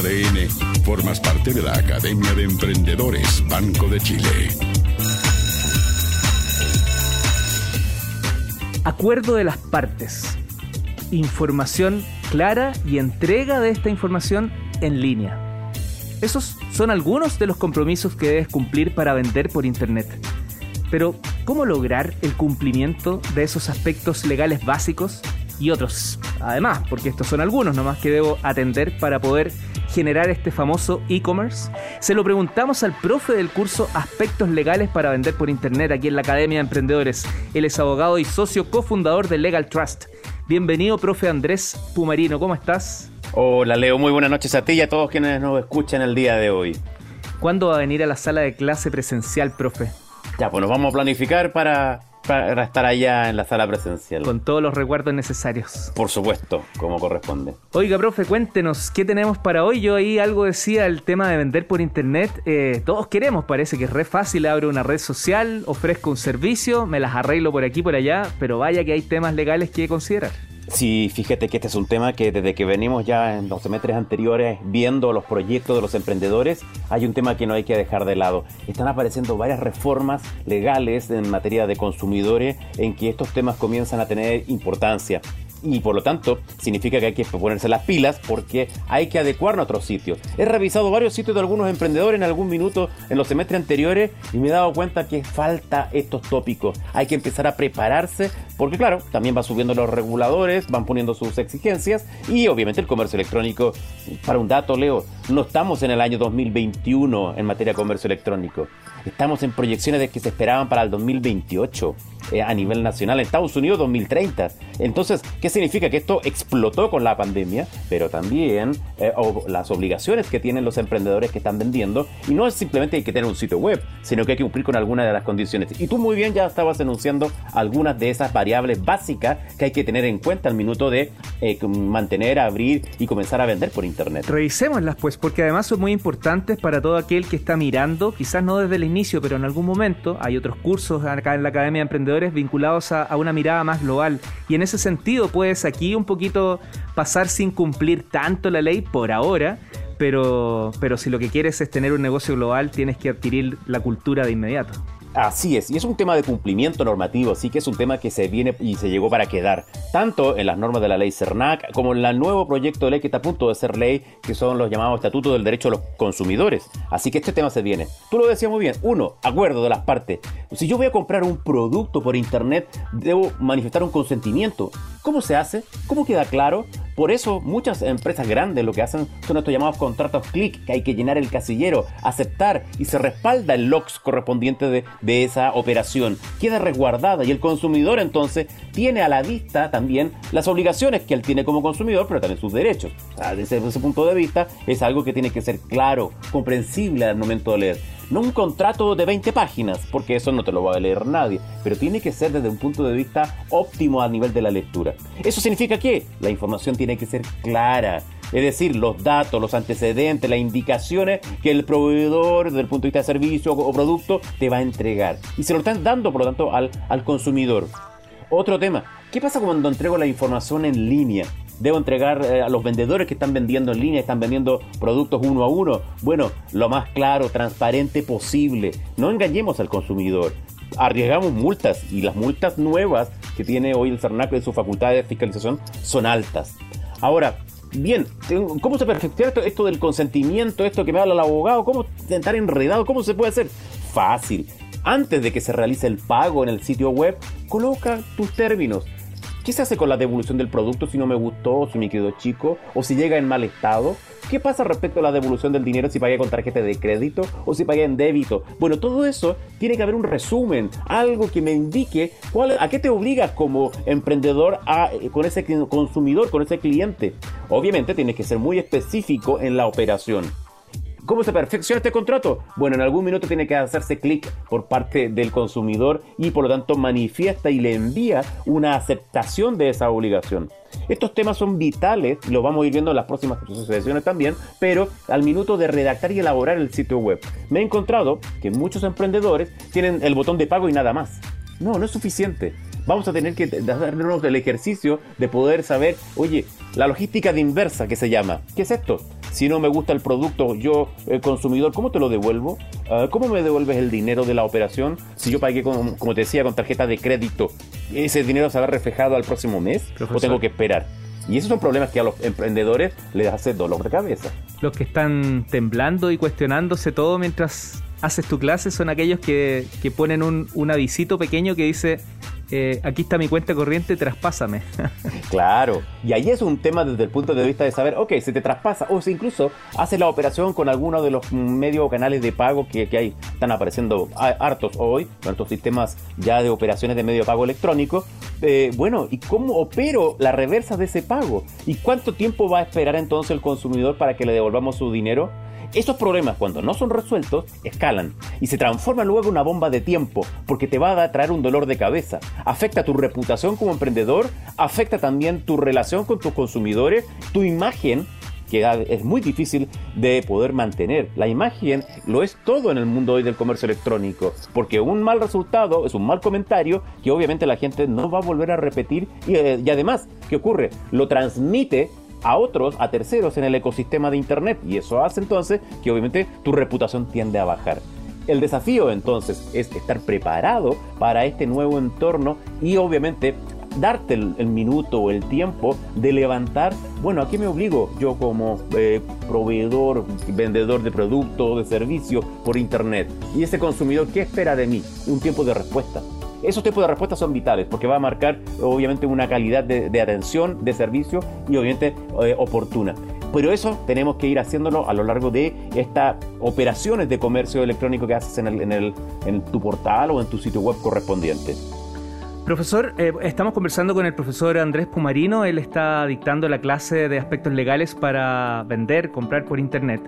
ADN, formas parte de la Academia de Emprendedores Banco de Chile. Acuerdo de las partes. Información clara y entrega de esta información en línea. Esos son algunos de los compromisos que debes cumplir para vender por Internet. Pero, ¿cómo lograr el cumplimiento de esos aspectos legales básicos y otros? Además, porque estos son algunos nomás que debo atender para poder generar este famoso e-commerce? Se lo preguntamos al profe del curso Aspectos Legales para Vender por Internet aquí en la Academia de Emprendedores. Él es abogado y socio cofundador de Legal Trust. Bienvenido, profe Andrés Pumarino, ¿cómo estás? Hola Leo, muy buenas noches a ti y a todos quienes nos escuchan el día de hoy. ¿Cuándo va a venir a la sala de clase presencial, profe? Ya, pues nos vamos a planificar para para estar allá en la sala presencial. Con todos los recuerdos necesarios. Por supuesto, como corresponde. Oiga, profe, cuéntenos, ¿qué tenemos para hoy? Yo ahí algo decía el tema de vender por internet. Eh, todos queremos, parece que es re fácil. Abro una red social, ofrezco un servicio, me las arreglo por aquí, por allá, pero vaya que hay temas legales que considerar. Sí, fíjate que este es un tema que desde que venimos ya en los semestres anteriores viendo los proyectos de los emprendedores, hay un tema que no hay que dejar de lado. Están apareciendo varias reformas legales en materia de consumidores en que estos temas comienzan a tener importancia y por lo tanto significa que hay que ponerse las pilas porque hay que adecuar nuestros sitios. He revisado varios sitios de algunos emprendedores en algún minuto en los semestres anteriores y me he dado cuenta que falta estos tópicos. Hay que empezar a prepararse porque claro, también van subiendo los reguladores, van poniendo sus exigencias y obviamente el comercio electrónico, para un dato Leo, no estamos en el año 2021 en materia de comercio electrónico. Estamos en proyecciones de que se esperaban para el 2028 eh, a nivel nacional. En Estados Unidos 2030. Entonces, ¿qué significa? Que esto explotó con la pandemia, pero también eh, las obligaciones que tienen los emprendedores que están vendiendo. Y no es simplemente hay que tener un sitio web, sino que hay que cumplir con algunas de las condiciones. Y tú muy bien ya estabas enunciando algunas de esas variables básicas que hay que tener en cuenta al minuto de eh, mantener, abrir y comenzar a vender por Internet. Revisémoslas pues, porque además son muy importantes para todo aquel que está mirando, quizás no desde el inicio, pero en algún momento hay otros cursos acá en la Academia de Emprendedores vinculados a, una mirada más global. Y en ese sentido puedes aquí un poquito pasar sin cumplir tanto la ley por ahora, pero, pero si lo que quieres es tener un negocio global, tienes que adquirir la cultura de inmediato. Así es, y es un tema de cumplimiento normativo, así que es un tema que se viene y se llegó para quedar, tanto en las normas de la ley CERNAC como en el nuevo proyecto de ley que está a punto de ser ley, que son los llamados estatutos del derecho a los consumidores. Así que este tema se viene. Tú lo decías muy bien, uno, acuerdo de las partes. Si yo voy a comprar un producto por internet, debo manifestar un consentimiento. ¿Cómo se hace? ¿Cómo queda claro? Por eso muchas empresas grandes lo que hacen son estos llamados contratos click, que hay que llenar el casillero, aceptar y se respalda el LOX correspondiente de, de esa operación. Queda resguardada y el consumidor entonces tiene a la vista también las obligaciones que él tiene como consumidor, pero también sus derechos. desde ese punto de vista es algo que tiene que ser claro, comprensible al momento de leer. No un contrato de 20 páginas, porque eso no te lo va a leer nadie, pero tiene que ser desde un punto de vista óptimo a nivel de la lectura. Eso significa que la información tiene que ser clara, es decir, los datos, los antecedentes, las indicaciones que el proveedor desde el punto de vista de servicio o producto te va a entregar. Y se lo están dando, por lo tanto, al, al consumidor. Otro tema, ¿qué pasa cuando entrego la información en línea? Debo entregar eh, a los vendedores que están vendiendo en línea, están vendiendo productos uno a uno. Bueno, lo más claro, transparente posible. No engañemos al consumidor. Arriesgamos multas y las multas nuevas que tiene hoy el CERNAC en su facultad de fiscalización son altas. Ahora, bien, ¿cómo se perfecciona esto, del consentimiento, esto que me habla el abogado? ¿Cómo estar enredado? ¿Cómo se puede hacer? Fácil. Antes de que se realice el pago en el sitio web, coloca tus términos ¿Qué se hace con la devolución del producto si no me gustó, si me quedó chico, o si llega en mal estado? ¿Qué pasa respecto a la devolución del dinero si pagué con tarjeta de crédito o si pagué en débito? Bueno, todo eso tiene que haber un resumen, algo que me indique a qué te obligas como emprendedor eh, con ese consumidor, con ese cliente. Obviamente tienes que ser muy específico en la operación. ¿Cómo se perfecciona este contrato? Bueno, en algún minuto tiene que hacerse clic por parte del consumidor y por lo tanto manifiesta y le envía una aceptación de esa obligación. Estos temas son vitales, lo vamos a ir viendo en las próximas sesiones también, pero al minuto de redactar y elaborar el sitio web. Me he encontrado que muchos emprendedores tienen el botón de pago y nada más. No, no es suficiente. Vamos a tener que darnos el ejercicio de poder saber, oye, la logística de inversa que se llama. ¿Qué es esto? Si no me gusta el producto, yo, el consumidor, ¿cómo te lo devuelvo? Ah, ¿Cómo me devuelves el dinero de la operación? Si yo pagué, como, como te decía, con tarjeta de crédito, ¿ese dinero se va reflejado al próximo mes? ¿O tengo que esperar? Y esos son problemas que a los emprendedores les hace dolor de cabeza. Los que están temblando y cuestionándose todo mientras haces tu clase son aquellos que, que ponen un, un avisito pequeño que dice eh, aquí está mi cuenta corriente, traspásame. claro, y ahí es un tema desde el punto de vista de saber, ok, se te traspasa, o si incluso haces la operación con alguno de los medios o canales de pago que, que hay, están apareciendo hartos hoy, con estos sistemas ya de operaciones de medio pago electrónico. Eh, bueno, ¿y cómo opero la reversa de ese pago? ¿Y cuánto tiempo va a esperar entonces el consumidor para que le devolvamos su dinero? Esos problemas, cuando no son resueltos, escalan y se transforman luego en una bomba de tiempo, porque te va a traer un dolor de cabeza. Afecta tu reputación como emprendedor, afecta también tu relación con tus consumidores, tu imagen que es muy difícil de poder mantener. La imagen lo es todo en el mundo hoy del comercio electrónico, porque un mal resultado es un mal comentario que obviamente la gente no va a volver a repetir y, eh, y además, ¿qué ocurre? Lo transmite a otros, a terceros en el ecosistema de Internet. Y eso hace entonces que obviamente tu reputación tiende a bajar. El desafío entonces es estar preparado para este nuevo entorno y obviamente darte el, minuto o el tiempo de levantar, bueno, ¿a qué me obligo yo como eh, proveedor, vendedor de productos, de servicios por Internet? Y ese consumidor, ¿qué espera de mí? Un tiempo de respuesta. Esos tipos de respuestas son vitales porque va a marcar obviamente una calidad de, atención, de servicio y obviamente eh, oportuna. Pero eso tenemos que ir haciéndolo a lo largo de estas operaciones de comercio electrónico que haces en, el, en, tu portal o en tu sitio web correspondiente. Profesor, eh, estamos conversando con el profesor Andrés Pumarino. Él está dictando la clase de aspectos legales para vender, comprar por Internet.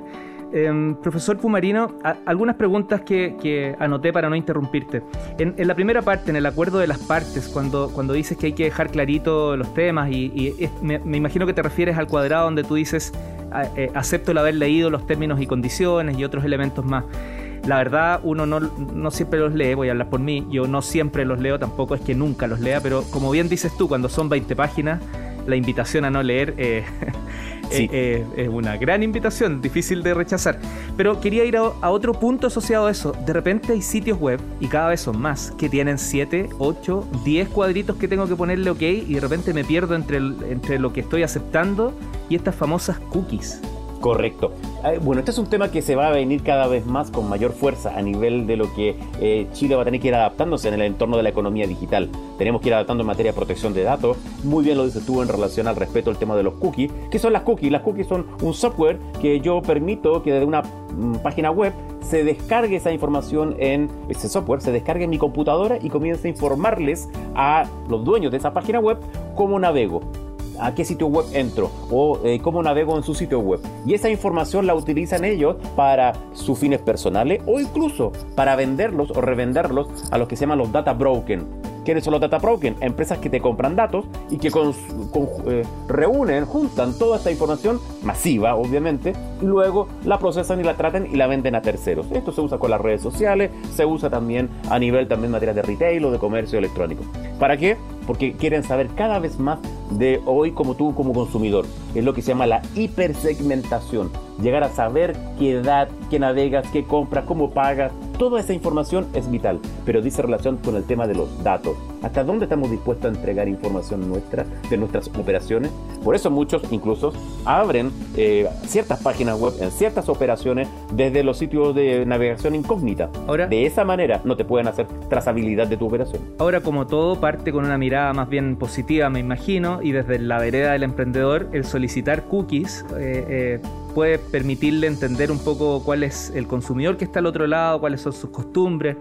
Em, profesor Pumarino, algunas preguntas que, anoté para no interrumpirte. En, la primera parte, en el acuerdo de las partes, cuando, cuando dices que hay que dejar clarito los temas, y, me, imagino que te refieres al cuadrado donde tú dices eh, acepto el haber leído los términos y condiciones y otros elementos más. La verdad, uno no, no, siempre los lee, voy a hablar por mí, yo no siempre los leo, tampoco es que nunca los lea, pero como bien dices tú, cuando son 20 páginas, la invitación a no leer eh, eh, eh, es una gran invitación, difícil de rechazar. Pero quería ir a, otro punto asociado a eso. De repente hay sitios web, y cada vez son más, que tienen 7, 8, 10 cuadritos que tengo que ponerle ok, y de repente me pierdo entre, entre lo que estoy aceptando y estas famosas cookies. Correcto. Bueno, este es un tema que se va a venir cada vez más con mayor fuerza a nivel de lo que eh, Chile va a tener que ir adaptándose en el entorno de la economía digital. Tenemos que ir adaptando en materia de protección de datos. Muy bien lo dices tú en relación al respeto al tema de los cookies. ¿Qué son las cookies? Las cookies son un software que yo permito que desde una mm, página web se descargue esa información en ese software, se descargue en mi computadora y comience a informarles a los dueños de esa página web cómo navego a qué sitio web entro o eh, cómo navego en su sitio web. Y esa información la utilizan ellos para sus fines personales o incluso para venderlos o revenderlos a los que se llaman los data broken ¿Quiénes son los data broken? Empresas que te compran datos y que eh, reúnen, juntan toda esta información masiva, obviamente, y luego la procesan y la tratan y la venden a terceros. Esto se usa con las redes sociales, se usa también a nivel también materia de retail o de comercio electrónico. ¿Para qué? Porque quieren saber cada vez más de hoy como tú como consumidor. Es lo que se llama la hipersegmentación. Llegar a saber qué edad, qué navegas, qué compras, cómo pagas. Toda esa información es vital, pero dice relación con el tema de los datos. ¿Hasta dónde estamos dispuestos a entregar información nuestra, de nuestras operaciones? Por eso muchos incluso abren eh, ciertas páginas web en ciertas operaciones desde los sitios de navegación incógnita. Ahora, de esa manera no te pueden hacer trazabilidad de tu operación. Ahora, como todo, parte con una mirada más bien positiva, me imagino, y desde la vereda del emprendedor, el solicitar cookies eh, eh, puede permitirle entender un poco cuál es el consumidor que está al otro lado, cuáles son sus costumbres.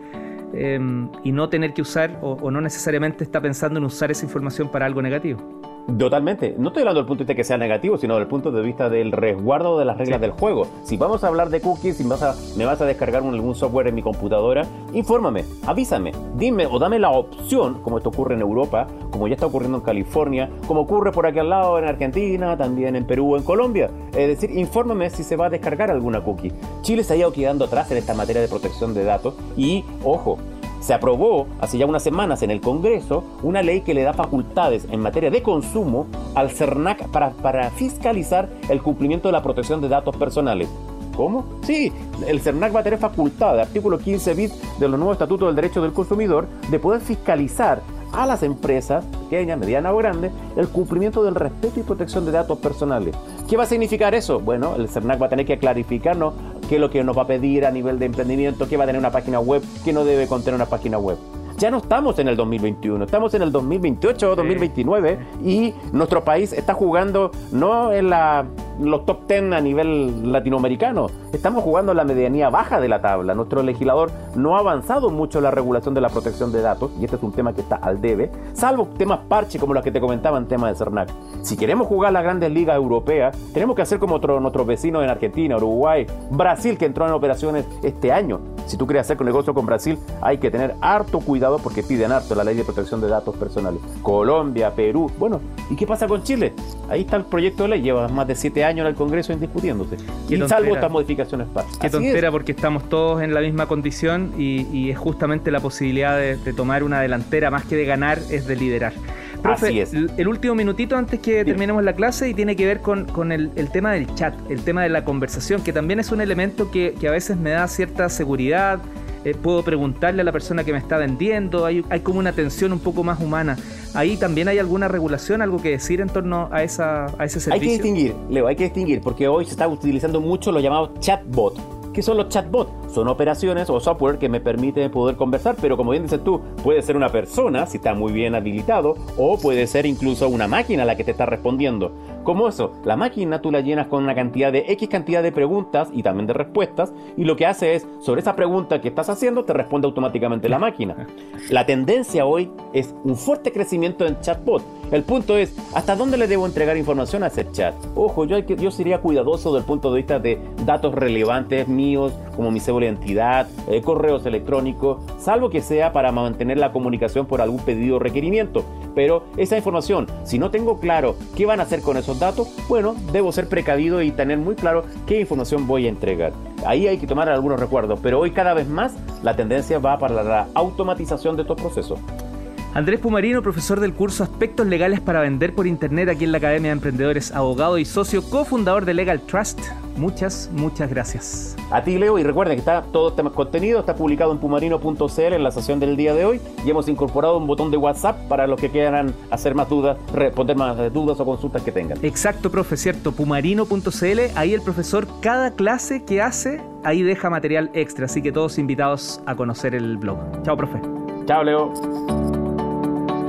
Em, y no tener que usar o no necesariamente está pensando en usar esa información para algo negativo. Totalmente. No estoy hablando del punto de vista que sea negativo, sino del punto de vista del resguardo de las reglas del juego. Si vamos a hablar de cookies, si vas a, me vas a descargar algún software en mi computadora, infórmame, avísame, dime o dame la opción, como esto ocurre en Europa, como ya está ocurriendo en California, como ocurre por aquí al lado en Argentina, también en Perú o en Colombia. Es decir, infórmame si se va a descargar alguna cookie. Chile se ha ido quedando atrás en esta materia de protección de datos y, ojo, se aprobó hace ya unas semanas en el Congreso una ley que le da facultades en materia de consumo al CERNAC para, para fiscalizar el cumplimiento de la protección de datos personales. ¿Cómo? Sí, el CERNAC va a tener facultad, artículo 15 bis de los nuevos estatutos del derecho del consumidor, de poder fiscalizar a las empresas, pequeñas, medianas o grandes, el cumplimiento del respeto y protección de datos personales. ¿Qué va a significar eso? Bueno, el CERNAC va a tener que clarificarnos qué es lo que nos va a pedir a nivel de emprendimiento, qué va a tener una página web, qué no debe contener una página web ya no estamos en el 2021, estamos en el 2028 o 2029 y nuestro país está jugando no en la los top 10 a nivel latinoamericano. Estamos jugando la medianía baja de la tabla. Nuestro legislador no ha avanzado mucho en la regulación de la protección de datos, y este es un tema que está al debe, salvo temas parche como los que te comentaba en tema de CERNAC. Si queremos jugar las grandes ligas europeas, tenemos que hacer como otro, nuestros vecinos en Argentina, Uruguay, Brasil, que entró en operaciones este año. Si tú quieres hacer negocio con Brasil, hay que tener harto cuidado porque piden harto la ley de protección de datos personales. Colombia, Perú, bueno, ¿y qué pasa con Chile? Ahí está el proyecto de ley, lleva más de siete años en el Congreso indiscutiéndose. y salvo estas modificaciones parciales. Qué tontera, porque estamos todos en la misma condición y, es justamente la posibilidad de, tomar una delantera, más que de ganar, es de liderar. Profe, es. el último minutito antes que terminemos la clase y tiene que ver con, el, tema del chat, el tema de la conversación, que también es un elemento que, que a veces me da cierta seguridad, eh, puedo preguntarle a la persona que me está vendiendo, hay, hay como una atención un poco más humana. Ahí también hay alguna regulación, algo que decir en torno a, esa, a ese servicio. Hay que distinguir, Leo, hay que distinguir, porque hoy se está utilizando mucho lo llamado chatbot. ¿Qué son los chatbots? Son operaciones o software que me permiten poder conversar, pero como bien dices tú, puede ser una persona, si está muy bien habilitado, o puede ser incluso una máquina la que te está respondiendo. Como eso, la máquina tú la llenas con una cantidad de X cantidad de preguntas y también de respuestas, y lo que hace es, sobre esa pregunta que estás haciendo, te responde automáticamente la máquina. La tendencia hoy es un fuerte crecimiento en chatbot. El punto es, ¿hasta dónde le debo entregar información a ese chat? Ojo, yo, yo sería cuidadoso del punto de vista de datos relevantes como mi cédula de identidad, eh, correos electrónicos, salvo que sea para mantener la comunicación por algún pedido o requerimiento. Pero esa información, si no tengo claro qué van a hacer con esos datos, bueno, debo ser precavido y tener muy claro qué información voy a entregar. Ahí hay que tomar algunos recuerdos, pero hoy cada vez más la tendencia va para la automatización de estos procesos. Andrés Pumarino, profesor del curso Aspectos Legales para Vender por Internet aquí en la Academia de Emprendedores, abogado y socio cofundador de Legal Trust. Muchas, muchas gracias. A ti, Leo, y recuerden que está todo este contenido, está publicado en pumarino.cl en la sesión del día de hoy y hemos incorporado un botón de WhatsApp para los que quieran hacer más dudas, responder más dudas o consultas que tengan. Exacto, profe, cierto, pumarino.cl, ahí el profesor cada clase que hace, ahí deja material extra, así que todos invitados a conocer el blog. Chao, profe. Chao, Leo.